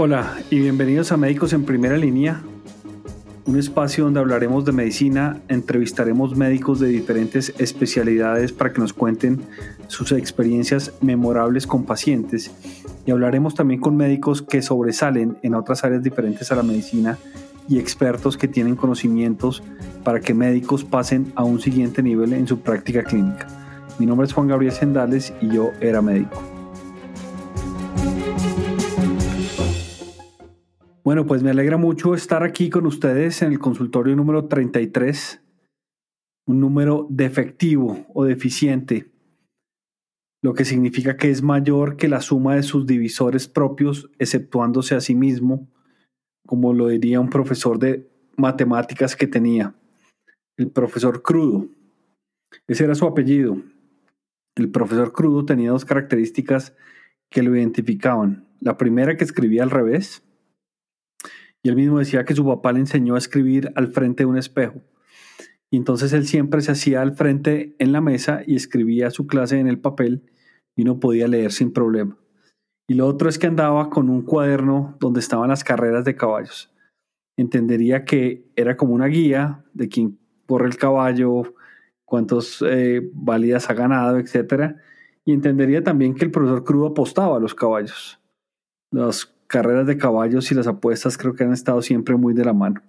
Hola y bienvenidos a Médicos en Primera Línea, un espacio donde hablaremos de medicina, entrevistaremos médicos de diferentes especialidades para que nos cuenten sus experiencias memorables con pacientes y hablaremos también con médicos que sobresalen en otras áreas diferentes a la medicina y expertos que tienen conocimientos para que médicos pasen a un siguiente nivel en su práctica clínica. Mi nombre es Juan Gabriel Sendales y yo era médico. Bueno, pues me alegra mucho estar aquí con ustedes en el consultorio número 33, un número defectivo o deficiente, lo que significa que es mayor que la suma de sus divisores propios, exceptuándose a sí mismo, como lo diría un profesor de matemáticas que tenía, el profesor Crudo. Ese era su apellido. El profesor Crudo tenía dos características que lo identificaban. La primera que escribía al revés, él mismo decía que su papá le enseñó a escribir al frente de un espejo. Y entonces él siempre se hacía al frente en la mesa y escribía su clase en el papel y no podía leer sin problema. Y lo otro es que andaba con un cuaderno donde estaban las carreras de caballos. Entendería que era como una guía de quién corre el caballo, cuántos eh, válidas ha ganado, etc. Y entendería también que el profesor Crudo apostaba a los caballos. Los carreras de caballos y las apuestas creo que han estado siempre muy de la mano.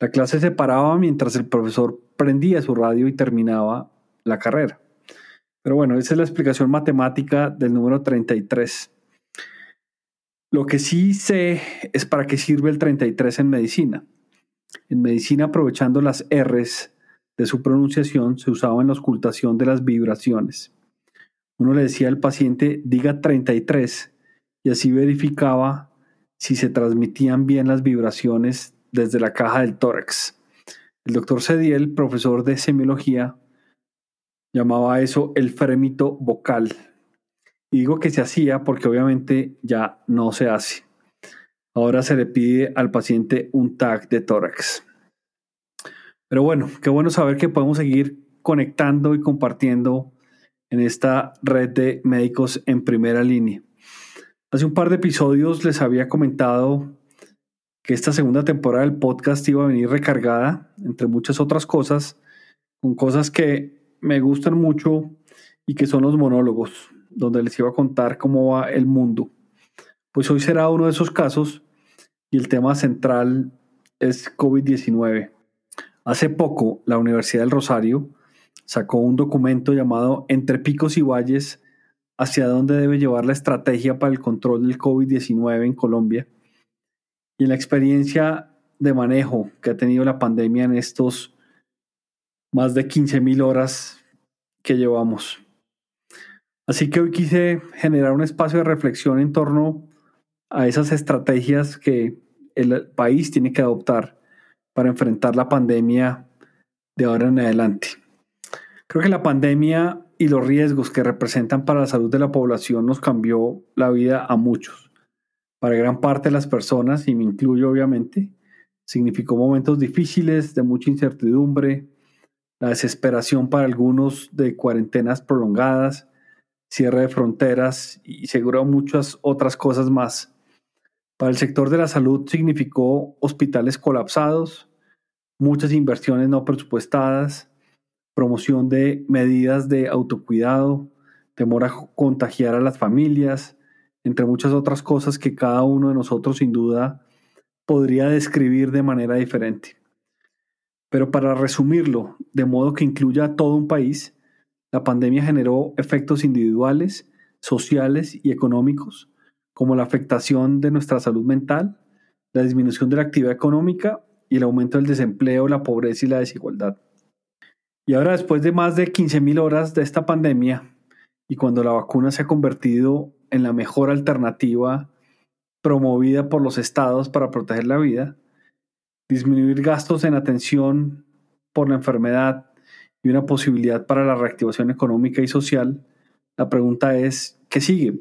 La clase se paraba mientras el profesor prendía su radio y terminaba la carrera. Pero bueno, esa es la explicación matemática del número 33. Lo que sí sé es para qué sirve el 33 en medicina. En medicina, aprovechando las R's de su pronunciación, se usaba en la ocultación de las vibraciones. Uno le decía al paciente, diga 33 y así verificaba si se transmitían bien las vibraciones desde la caja del tórax. El doctor Cediel, profesor de semiología, llamaba eso el frémito vocal. Y digo que se hacía porque obviamente ya no se hace. Ahora se le pide al paciente un tag de tórax. Pero bueno, qué bueno saber que podemos seguir conectando y compartiendo en esta red de médicos en primera línea. Hace un par de episodios les había comentado que esta segunda temporada del podcast iba a venir recargada, entre muchas otras cosas, con cosas que me gustan mucho y que son los monólogos, donde les iba a contar cómo va el mundo. Pues hoy será uno de esos casos y el tema central es COVID-19. Hace poco, la Universidad del Rosario sacó un documento llamado Entre Picos y Valles hacia dónde debe llevar la estrategia para el control del COVID-19 en Colombia y en la experiencia de manejo que ha tenido la pandemia en estos más de 15.000 horas que llevamos. Así que hoy quise generar un espacio de reflexión en torno a esas estrategias que el país tiene que adoptar para enfrentar la pandemia de ahora en adelante. Creo que la pandemia y los riesgos que representan para la salud de la población nos cambió la vida a muchos. Para gran parte de las personas, y me incluyo obviamente, significó momentos difíciles, de mucha incertidumbre, la desesperación para algunos de cuarentenas prolongadas, cierre de fronteras y seguro muchas otras cosas más. Para el sector de la salud significó hospitales colapsados, muchas inversiones no presupuestadas, promoción de medidas de autocuidado, temor a contagiar a las familias, entre muchas otras cosas que cada uno de nosotros sin duda podría describir de manera diferente. Pero para resumirlo, de modo que incluya a todo un país, la pandemia generó efectos individuales, sociales y económicos, como la afectación de nuestra salud mental, la disminución de la actividad económica y el aumento del desempleo, la pobreza y la desigualdad. Y ahora después de más de 15.000 horas de esta pandemia y cuando la vacuna se ha convertido en la mejor alternativa promovida por los estados para proteger la vida, disminuir gastos en atención por la enfermedad y una posibilidad para la reactivación económica y social, la pregunta es, ¿qué sigue?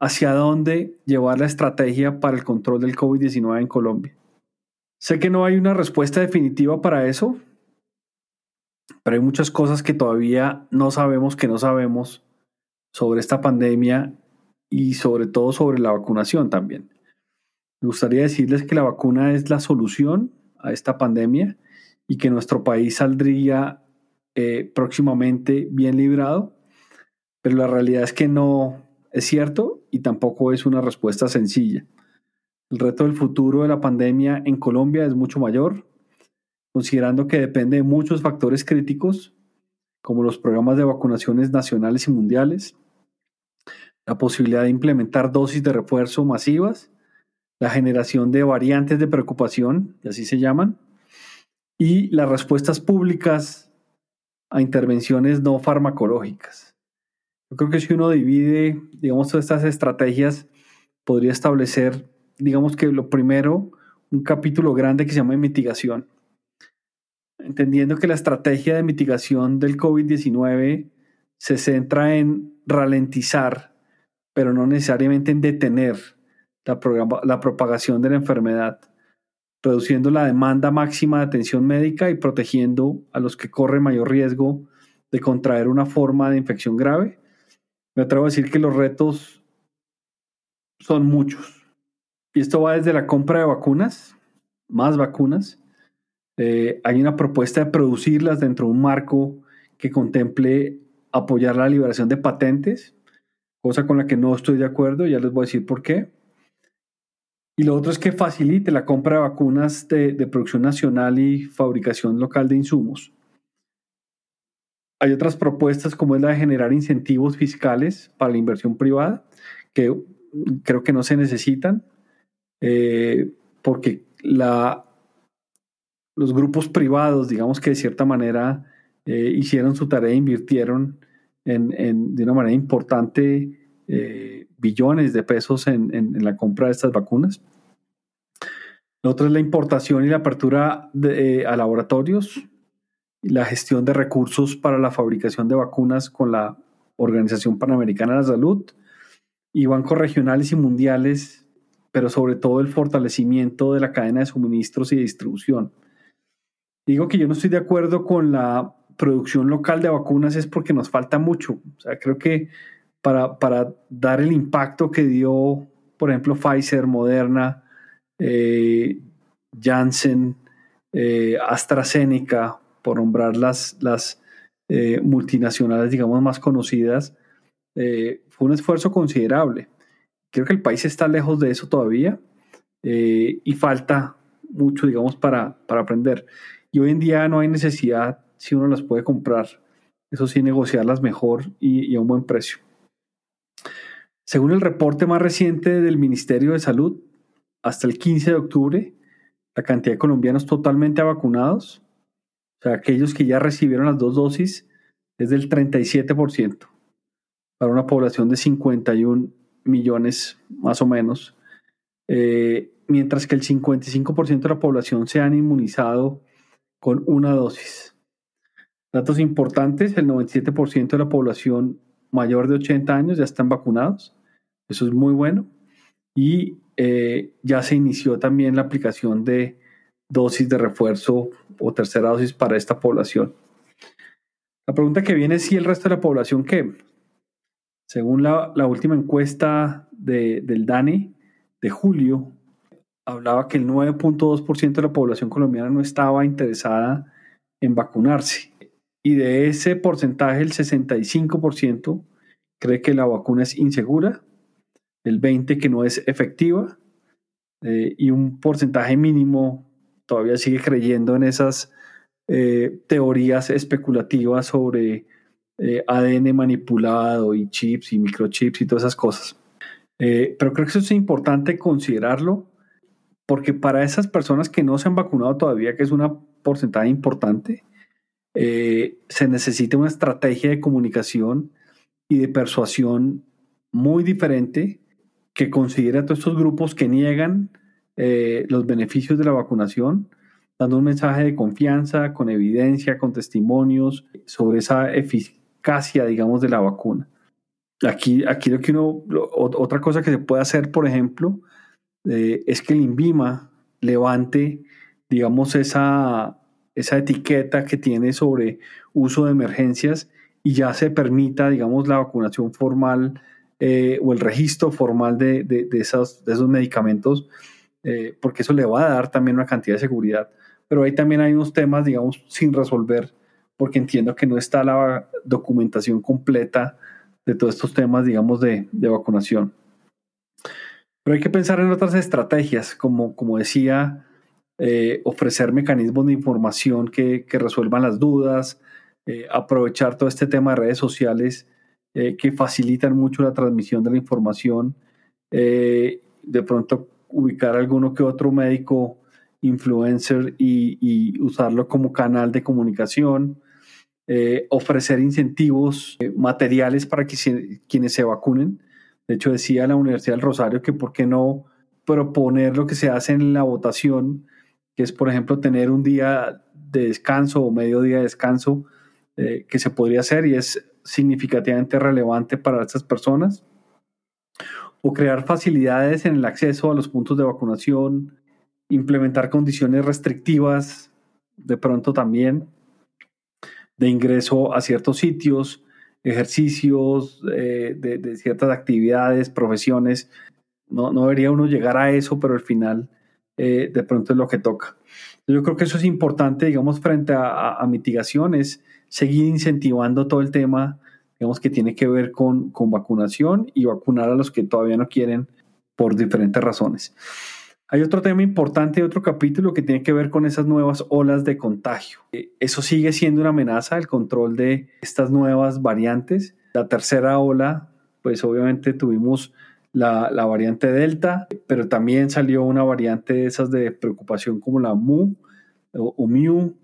¿Hacia dónde llevar la estrategia para el control del COVID-19 en Colombia? Sé que no hay una respuesta definitiva para eso, pero hay muchas cosas que todavía no sabemos que no sabemos sobre esta pandemia y sobre todo sobre la vacunación también. Me gustaría decirles que la vacuna es la solución a esta pandemia y que nuestro país saldría eh, próximamente bien librado, pero la realidad es que no es cierto y tampoco es una respuesta sencilla. El reto del futuro de la pandemia en Colombia es mucho mayor, considerando que depende de muchos factores críticos, como los programas de vacunaciones nacionales y mundiales, la posibilidad de implementar dosis de refuerzo masivas, la generación de variantes de preocupación, y así se llaman, y las respuestas públicas a intervenciones no farmacológicas. Yo creo que si uno divide, digamos, todas estas estrategias, podría establecer, digamos que lo primero, un capítulo grande que se llama mitigación. Entendiendo que la estrategia de mitigación del COVID-19 se centra en ralentizar, pero no necesariamente en detener la, la propagación de la enfermedad, reduciendo la demanda máxima de atención médica y protegiendo a los que corren mayor riesgo de contraer una forma de infección grave me atrevo a decir que los retos son muchos. Y esto va desde la compra de vacunas, más vacunas. Eh, hay una propuesta de producirlas dentro de un marco que contemple apoyar la liberación de patentes, cosa con la que no estoy de acuerdo, ya les voy a decir por qué. Y lo otro es que facilite la compra de vacunas de producción nacional y fabricación local de insumos. Hay otras propuestas como es la de generar incentivos fiscales para la inversión privada, que creo que no se necesitan, eh, porque la, los grupos privados, digamos que de cierta manera eh, hicieron su tarea invirtieron en, de una manera importante eh, billones de pesos en, la compra de estas vacunas. Lo otro es la importación y la apertura de, a laboratorios la gestión de recursos para la fabricación de vacunas con la Organización Panamericana de la Salud y bancos regionales y mundiales, pero sobre todo el fortalecimiento de la cadena de suministros y distribución. Digo que yo no estoy de acuerdo con la producción local de vacunas es porque nos falta mucho. O sea, creo que para, para dar el impacto que dio, por ejemplo, Pfizer, Moderna, eh, Janssen, eh, AstraZeneca, por nombrar las, las eh, multinacionales, digamos, más conocidas, eh, fue un esfuerzo considerable. Creo que el país está lejos de eso todavía y falta mucho, digamos, para, para aprender. Y hoy en día no hay necesidad, si uno las puede comprar, eso sí, negociarlas mejor y, a un buen precio. Según el reporte más reciente del Ministerio de Salud, hasta el 15 de octubre, la cantidad de colombianos totalmente vacunados o sea, aquellos que ya recibieron las dos dosis es del 37% para una población de 51 millones más o menos, eh, mientras que el 55% de la población se han inmunizado con una dosis. Datos importantes, el 97% de la población mayor de 80 años ya están vacunados, eso es muy bueno, y eh, ya se inició también la aplicación de dosis de refuerzo o tercera dosis para esta población. La pregunta que viene es si el resto de la población qué. Según la, última encuesta de, del DANE de julio, hablaba que el 9.2% de la población colombiana no estaba interesada en vacunarse. Y de ese porcentaje, el 65% cree que la vacuna es insegura, el 20% que no es efectiva eh, y un porcentaje mínimo todavía sigue creyendo en esas eh, teorías especulativas sobre eh, ADN manipulado y chips y microchips y todas esas cosas. Pero creo que eso es importante considerarlo porque para esas personas que no se han vacunado todavía, que es una porcentaje importante, se necesita una estrategia de comunicación y de persuasión muy diferente que considere a todos estos grupos que niegan eh, los beneficios de la vacunación, dando un mensaje de confianza, con evidencia, con testimonios sobre esa eficacia, digamos, de la vacuna. Aquí, aquí lo que uno, otra cosa que se puede hacer, por ejemplo, eh, es que el INVIMA levante, digamos, esa, esa etiqueta que tiene sobre uso de emergencias y ya se permita, digamos, la vacunación formal eh, o el registro formal de, de, esos, medicamentos eh, porque eso le va a dar también una cantidad de seguridad. Pero ahí también hay unos temas, digamos, sin resolver, porque entiendo que no está la documentación completa de todos estos temas, digamos, de vacunación. Pero hay que pensar en otras estrategias, como, como decía, eh, ofrecer mecanismos de información que, resuelvan las dudas, eh, aprovechar todo este tema de redes sociales eh, que facilitan mucho la transmisión de la información, de pronto ubicar alguno que otro médico influencer y, y usarlo como canal de comunicación, ofrecer incentivos materiales para que quienes se vacunen. De hecho, decía la Universidad del Rosario que por qué no proponer lo que se hace en la votación que es, por ejemplo, tener un día de descanso o medio día de descanso eh, que se podría hacer y es significativamente relevante para estas personas. O crear facilidades en el acceso a los puntos de vacunación, implementar condiciones restrictivas, de pronto también, de ingreso a ciertos sitios, ejercicios, eh, de, ciertas actividades, profesiones. No, no debería uno llegar a eso, pero al final eh, de pronto es lo que toca. Yo creo que eso es importante, digamos, frente a, mitigación, es seguir incentivando todo el tema, digamos, que tiene que ver con, con vacunación y vacunar a los que todavía no quieren por diferentes razones. Hay otro tema importante, otro capítulo que tiene que ver con esas nuevas olas de contagio. Eh, eso sigue siendo una amenaza, el control de estas nuevas variantes. La tercera ola, pues obviamente tuvimos la, la, variante Delta, pero también salió una variante de esas de preocupación como la MU o, MU,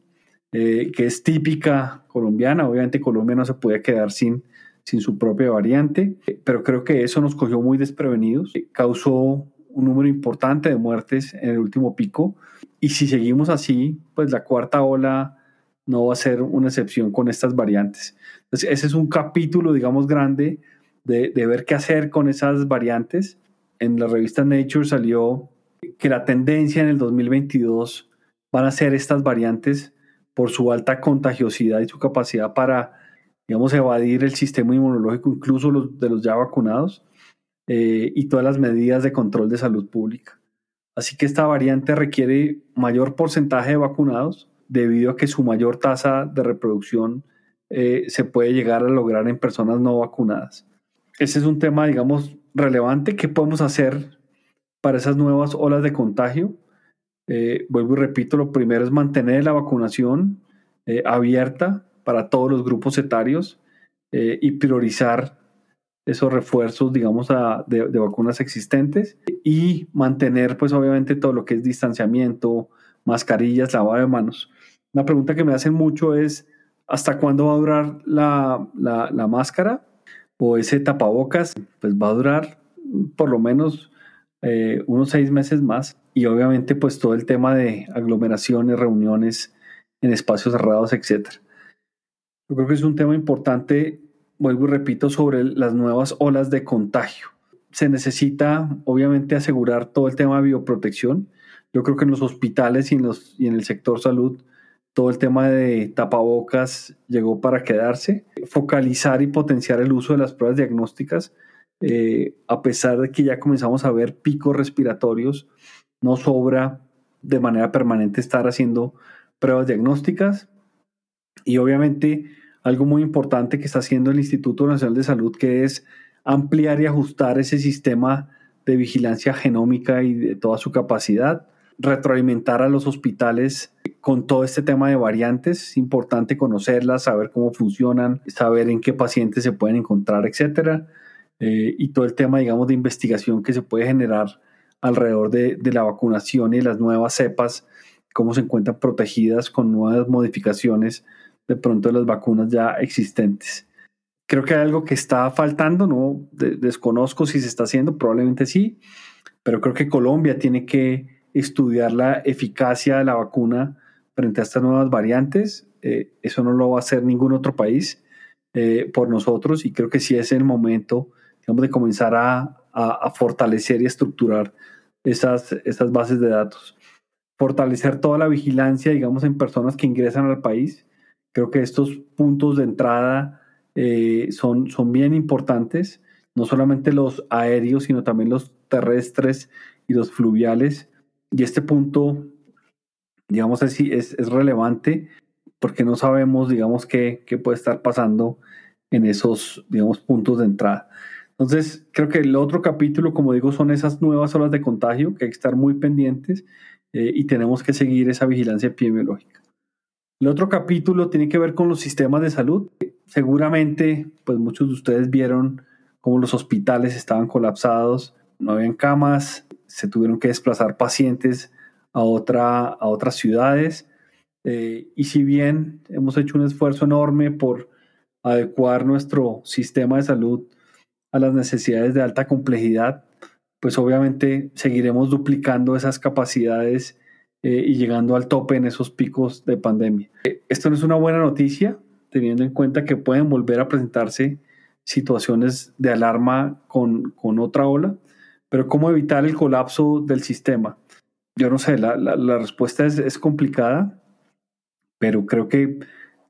eh, que es típica colombiana. Obviamente Colombia no se puede quedar sin, sin su propia variante, pero creo que eso nos cogió muy desprevenidos, causó un número importante de muertes en el último pico y si seguimos así, pues la cuarta ola no va a ser una excepción con estas variantes. Entonces, ese es un capítulo, digamos, grande de, ver qué hacer con esas variantes. En la revista Nature salió que la tendencia en el 2022 van a ser estas variantes por su alta contagiosidad y su capacidad para, digamos, evadir el sistema inmunológico, incluso de los ya vacunados, eh, y todas las medidas de control de salud pública. Así que esta variante requiere mayor porcentaje de vacunados debido a que su mayor tasa de reproducción eh, se puede llegar a lograr en personas no vacunadas ese es un tema, digamos, relevante. ¿Qué podemos hacer para esas nuevas olas de contagio? Eh, vuelvo y repito, lo primero es mantener la vacunación eh, abierta para todos los grupos etarios eh, y priorizar esos refuerzos, digamos, de, de, vacunas existentes y mantener, pues, obviamente, todo lo que es distanciamiento, mascarillas, lavado de manos. Una pregunta que me hacen mucho es, ¿hasta cuándo va a durar la, la, la máscara? o ese tapabocas, pues va a durar por lo menos eh, unos seis meses más. Y obviamente pues todo el tema de aglomeraciones, reuniones en espacios cerrados, etc. Yo creo que es un tema importante, vuelvo y repito, sobre las nuevas olas de contagio. Se necesita obviamente asegurar todo el tema de bioprotección. Yo creo que en los hospitales y en, el sector salud todo el tema de tapabocas llegó para quedarse. Focalizar y potenciar el uso de las pruebas diagnósticas, eh, a pesar de que ya comenzamos a ver picos respiratorios, no sobra de manera permanente estar haciendo pruebas diagnósticas. Y obviamente algo muy importante que está haciendo el Instituto Nacional de Salud, que es ampliar y ajustar ese sistema de vigilancia genómica y de toda su capacidad retroalimentar a los hospitales con todo este tema de variantes. Es importante conocerlas, saber cómo funcionan, saber en qué pacientes se pueden encontrar, etcétera. Eh, y todo el tema, digamos, de investigación que se puede generar alrededor de, de, la vacunación y las nuevas cepas, cómo se encuentran protegidas con nuevas modificaciones de pronto de las vacunas ya existentes. Creo que hay algo que está faltando, no desconozco si se está haciendo, probablemente sí, pero creo que Colombia tiene que estudiar la eficacia de la vacuna frente a estas nuevas variantes. Eh, eso no lo va a hacer ningún otro país eh, por nosotros y creo que sí es el momento digamos, de comenzar a, a, fortalecer y estructurar esas, esas bases de datos. Fortalecer toda la vigilancia, digamos, en personas que ingresan al país. Creo que estos puntos de entrada eh, son, son bien importantes, no solamente los aéreos, sino también los terrestres y los fluviales y este punto, digamos, es, es, relevante porque no sabemos, digamos, qué, qué puede estar pasando en esos, digamos, puntos de entrada. Entonces, creo que el otro capítulo, como digo, son esas nuevas olas de contagio que hay que estar muy pendientes eh, y tenemos que seguir esa vigilancia epidemiológica. El otro capítulo tiene que ver con los sistemas de salud. Seguramente, pues muchos de ustedes vieron cómo los hospitales estaban colapsados, no habían camas, se tuvieron que desplazar pacientes a, otra, a otras ciudades. Eh, y si bien hemos hecho un esfuerzo enorme por adecuar nuestro sistema de salud a las necesidades de alta complejidad, pues obviamente seguiremos duplicando esas capacidades eh, y llegando al tope en esos picos de pandemia. Eh, esto no es una buena noticia, teniendo en cuenta que pueden volver a presentarse situaciones de alarma con, con otra ola, pero ¿cómo evitar el colapso del sistema? Yo no sé, la, la, respuesta es, es complicada, pero creo que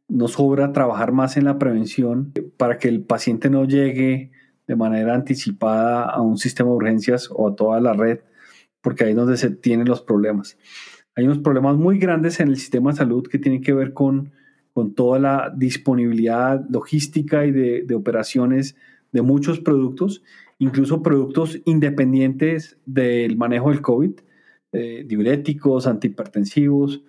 nos sobra trabajar más en la prevención para que el paciente no llegue de manera anticipada a un sistema de urgencias o a toda la red, porque ahí es donde se tienen los problemas. Hay unos problemas muy grandes en el sistema de salud que tienen que ver con, con toda la disponibilidad logística y de, operaciones de muchos productos, incluso productos independientes del manejo del COVID, eh, diuréticos, antihipertensivos.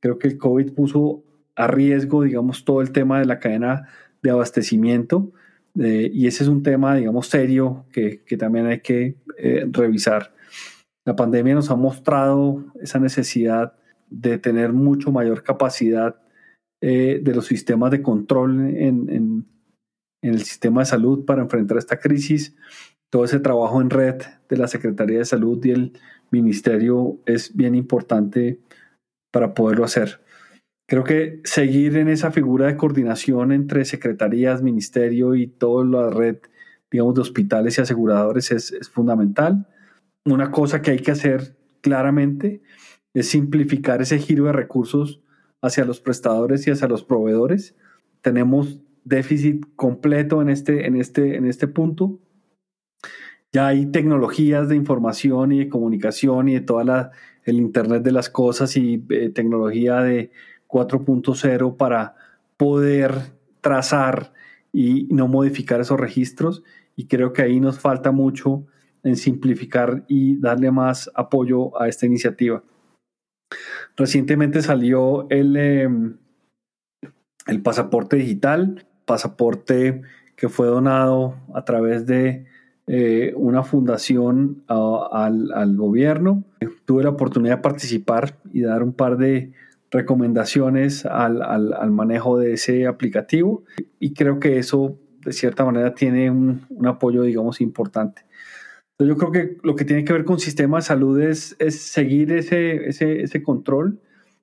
Creo que el COVID puso a riesgo, digamos, todo el tema de la cadena de abastecimiento eh, y ese es un tema, digamos, serio que, que también hay que eh, revisar. La pandemia nos ha mostrado esa necesidad de tener mucho mayor capacidad eh, de los sistemas de control en, el sistema de salud para enfrentar esta crisis. Todo ese trabajo en red de la Secretaría de Salud y el Ministerio es bien importante para poderlo hacer. Creo que seguir en esa figura de coordinación entre secretarías, ministerio y toda la red, digamos, de hospitales y aseguradores es, es fundamental. Una cosa que hay que hacer claramente es simplificar ese giro de recursos hacia los prestadores y hacia los proveedores. Tenemos déficit completo en este, en este, en este punto. Ya hay tecnologías de información y de comunicación y de toda la, el Internet de las cosas y eh, tecnología de, 4.0 para poder trazar y no modificar esos registros. Y creo que ahí nos falta mucho en simplificar y darle más apoyo a esta iniciativa. Recientemente salió el, em, el pasaporte digital, pasaporte que fue donado a través de eh, una fundación al, al, gobierno. Tuve la oportunidad de participar y dar un par de recomendaciones al, al, manejo de ese aplicativo y creo que eso de cierta manera tiene un, un apoyo, digamos, importante. Yo creo que lo que tiene que ver con sistema de salud es, es seguir ese, ese, ese, control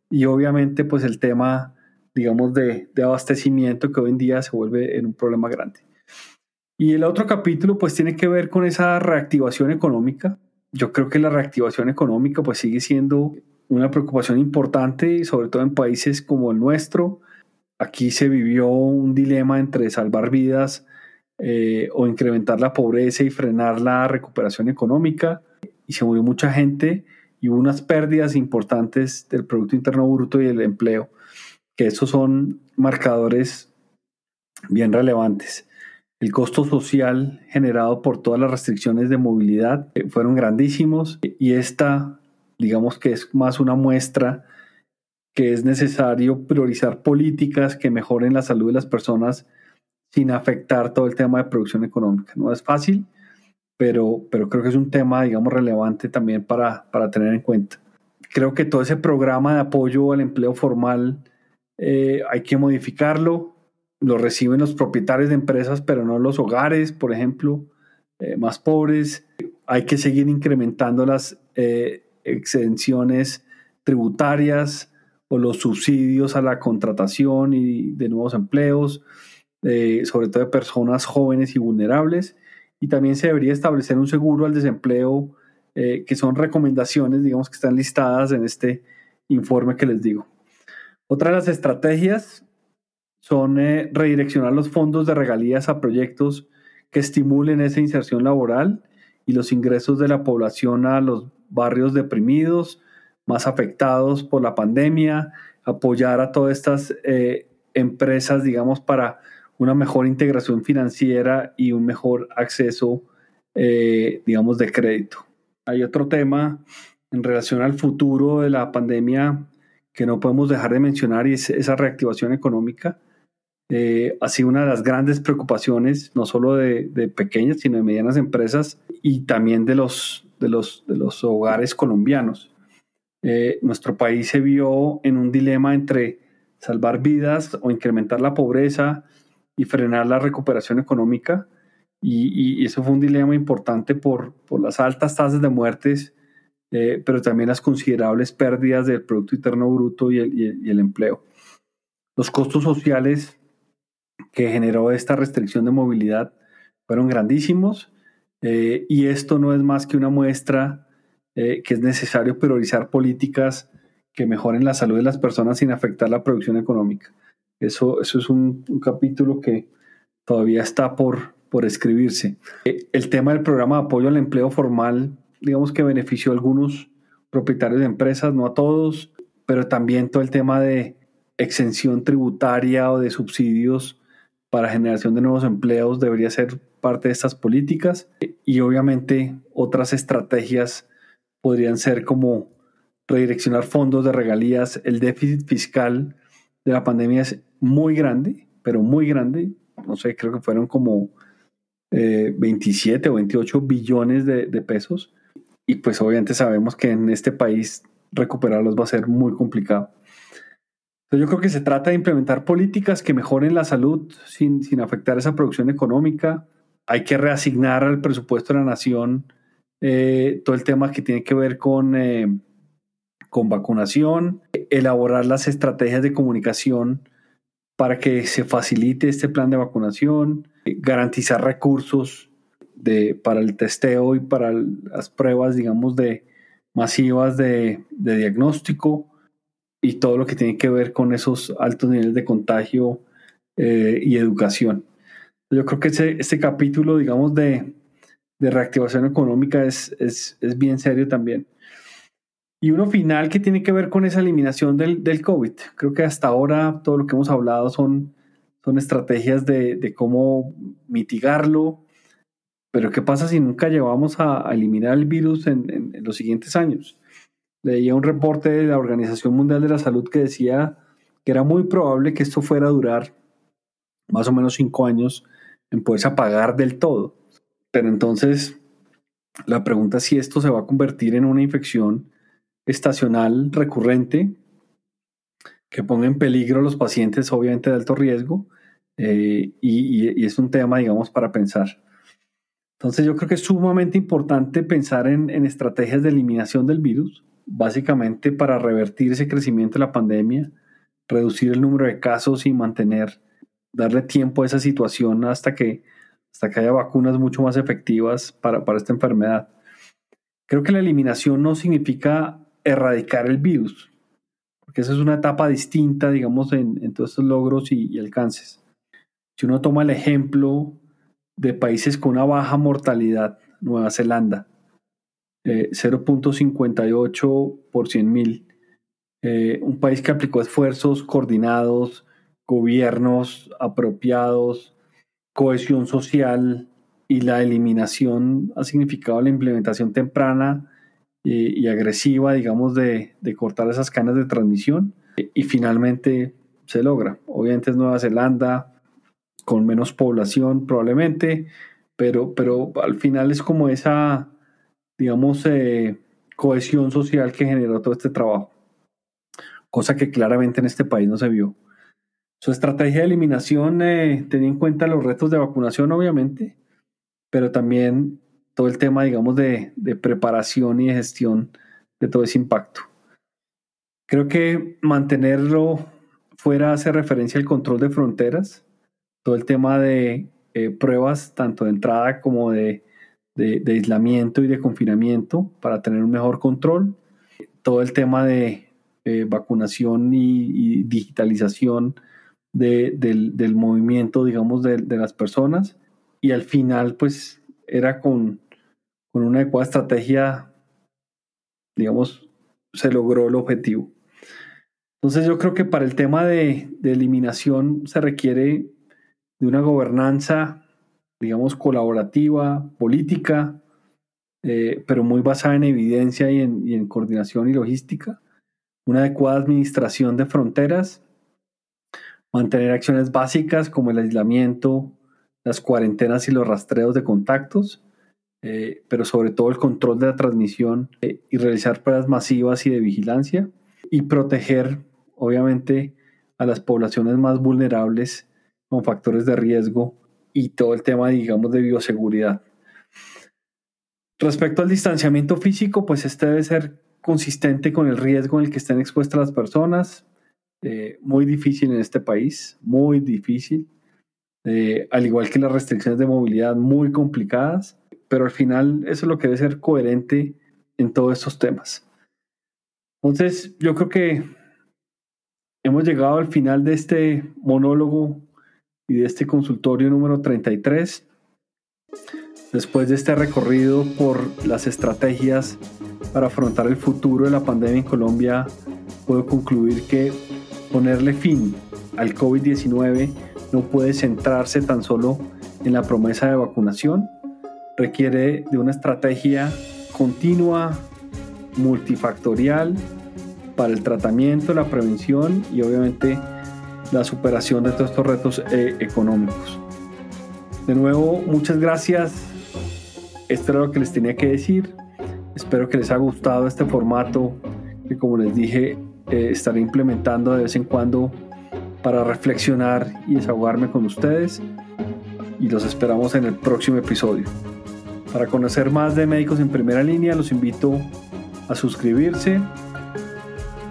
y obviamente pues el tema, digamos, de, de abastecimiento que hoy en día se vuelve en un problema grande. Y el otro capítulo pues tiene que ver con esa reactivación económica. Yo creo que la reactivación económica pues sigue siendo una preocupación importante, sobre todo en países como el nuestro. Aquí se vivió un dilema entre salvar vidas eh, o incrementar la pobreza y frenar la recuperación económica. Y se murió mucha gente y hubo unas pérdidas importantes del Producto Interno Bruto y el empleo, que esos son marcadores bien relevantes. El costo social generado por todas las restricciones de movilidad eh, fueron grandísimos y esta digamos que es más una muestra que es necesario priorizar políticas que mejoren la salud de las personas sin afectar todo el tema de producción económica. No es fácil, pero, pero creo que es un tema, digamos, relevante también para, para tener en cuenta. Creo que todo ese programa de apoyo al empleo formal eh, hay que modificarlo. Lo reciben los propietarios de empresas, pero no los hogares, por ejemplo, eh, más pobres. Hay que seguir incrementando las eh, exenciones tributarias o los subsidios a la contratación y de nuevos empleos, eh, sobre todo de personas jóvenes y vulnerables. Y también se debería establecer un seguro al desempleo, eh, que son recomendaciones, digamos, que están listadas en este informe que les digo. Otra de las estrategias son eh, redireccionar los fondos de regalías a proyectos que estimulen esa inserción laboral y los ingresos de la población a los barrios deprimidos, más afectados por la pandemia, apoyar a todas estas empresas, digamos, para una mejor integración financiera y un mejor acceso, eh, digamos, de crédito. Hay otro tema en relación al futuro de la pandemia que no podemos dejar de mencionar y es esa reactivación económica. Eh, ha sido una de las grandes preocupaciones, no solo de, pequeñas, sino de medianas empresas y también de los, de los, de los hogares colombianos. Eh, nuestro país se vio en un dilema entre salvar vidas o incrementar la pobreza y frenar la recuperación económica. Y, eso fue un dilema importante por, por las altas tasas de muertes, eh, pero también las considerables pérdidas del Producto Interno Bruto y el, empleo. Los costos sociales que generó esta restricción de movilidad fueron grandísimos eh, y esto no es más que una muestra eh, que es necesario priorizar políticas que mejoren la salud de las personas sin afectar la producción económica. Eso, eso es un, capítulo que todavía está por, por escribirse. Eh, el tema del programa de apoyo al empleo formal, digamos que benefició a algunos propietarios de empresas, no a todos, pero también todo el tema de exención tributaria o de subsidios para generación de nuevos empleos debería ser parte de estas políticas y obviamente otras estrategias podrían ser como redireccionar fondos de regalías. El déficit fiscal de la pandemia es muy grande, pero muy grande. No sé, creo que fueron como 27 eh, o 28 billones de, pesos. Y pues obviamente sabemos que en este país recuperarlos va a ser muy complicado yo creo que se trata de implementar políticas que mejoren la salud sin, sin afectar esa producción económica. Hay que reasignar al presupuesto de la nación eh, todo el tema que tiene que ver con, eh, con vacunación, elaborar las estrategias de comunicación para que se facilite este plan de vacunación, garantizar recursos de, para el testeo y para las pruebas, digamos, de masivas de, de diagnóstico, y todo lo que tiene que ver con esos altos niveles de contagio eh, y educación. Yo creo que ese, este capítulo, digamos, de, de reactivación económica es, es, es, bien serio también. Y uno final que tiene que ver con esa eliminación del, del COVID. Creo que hasta ahora todo lo que hemos hablado son, son estrategias de, de cómo mitigarlo, pero ¿qué pasa si nunca llevamos a, eliminar el virus en, en los siguientes años? leía un reporte de la Organización Mundial de la Salud que decía que era muy probable que esto fuera a durar más o menos cinco años en poderse apagar del todo. Pero entonces, la pregunta es si esto se va a convertir en una infección estacional recurrente que ponga en peligro a los pacientes, obviamente de alto riesgo, eh, y, es un tema, digamos, para pensar. Entonces yo creo que es sumamente importante pensar en estrategias de eliminación del virus, básicamente para revertir ese crecimiento de la pandemia, reducir el número de casos y mantener, darle tiempo a esa situación hasta que, hasta que haya vacunas mucho más efectivas para, para esta enfermedad. Creo que la eliminación no significa erradicar el virus, porque esa es una etapa distinta, digamos, en, todos estos logros y, alcances. Si uno toma el ejemplo de países con una baja mortalidad, Nueva Zelanda, 0.58 eh, por 100 mil. Eh, un país que aplicó esfuerzos coordinados, gobiernos apropiados, cohesión social y la eliminación ha significado la implementación temprana y, agresiva, digamos, de, de, cortar esas canas de transmisión y finalmente se logra. Obviamente es Nueva Zelanda, con menos población probablemente, pero, pero al final es como esa digamos, eh, cohesión social que generó todo este trabajo, cosa que claramente en este país no se vio. Su estrategia de eliminación eh, tenía en cuenta los retos de vacunación, obviamente, pero también todo el tema, digamos, de, de preparación y de gestión de todo ese impacto. Creo que mantenerlo fuera hace referencia al control de fronteras, todo el tema de eh, pruebas, tanto de entrada como de de, aislamiento y de confinamiento para tener un mejor control. Todo el tema de eh, vacunación y, digitalización del, movimiento, digamos, de, las personas. Y al final, pues, era con, con una adecuada estrategia, digamos, se logró el objetivo. Entonces yo creo que para el tema de, eliminación se requiere de una gobernanza, digamos, colaborativa, política, eh, pero muy basada en evidencia y en, y en coordinación y logística, una adecuada administración de fronteras, mantener acciones básicas como el aislamiento, las cuarentenas y los rastreos de contactos, eh, pero sobre todo el control de la transmisión eh, y realizar pruebas masivas y de vigilancia y proteger, obviamente, a las poblaciones más vulnerables con factores de riesgo y todo el tema, digamos, de bioseguridad. Respecto al distanciamiento físico, pues este debe ser consistente con el riesgo en el que estén expuestas las personas. Eh, muy difícil en este país, muy difícil. al igual que las restricciones de movilidad muy complicadas pero al final eso es lo que debe ser coherente en todos estos temas. Entonces, yo creo que hemos llegado al final de este monólogo y de este consultorio número 33. Después de este recorrido por las estrategias para afrontar el futuro de la pandemia en Colombia, puedo concluir que ponerle fin al COVID-19 no puede centrarse tan solo en la promesa de vacunación, requiere de una estrategia continua, multifactorial para el tratamiento, la prevención y obviamente la superación de todos estos retos eh, económicos. De nuevo, muchas gracias. Esto era lo que les tenía que decir. Espero que les haya gustado este formato que como les dije eh, estaré implementando de vez en cuando para reflexionar y desahogarme con ustedes y los esperamos en el próximo episodio. Para conocer más de Médicos en Primera Línea, los invito a suscribirse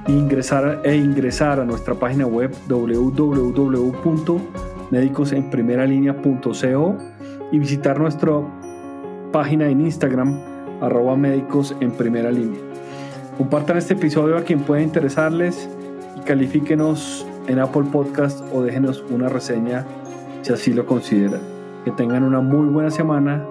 e ingresar, e ingresar a nuestra página web www.médicosenprimeralinea.co y visitar nuestra página en Instagram arroba médicos en primera línea. Compartan este episodio a quien pueda interesarles y califíquenos en Apple Podcast o déjenos una reseña si así lo consideran. Que tengan una muy buena semana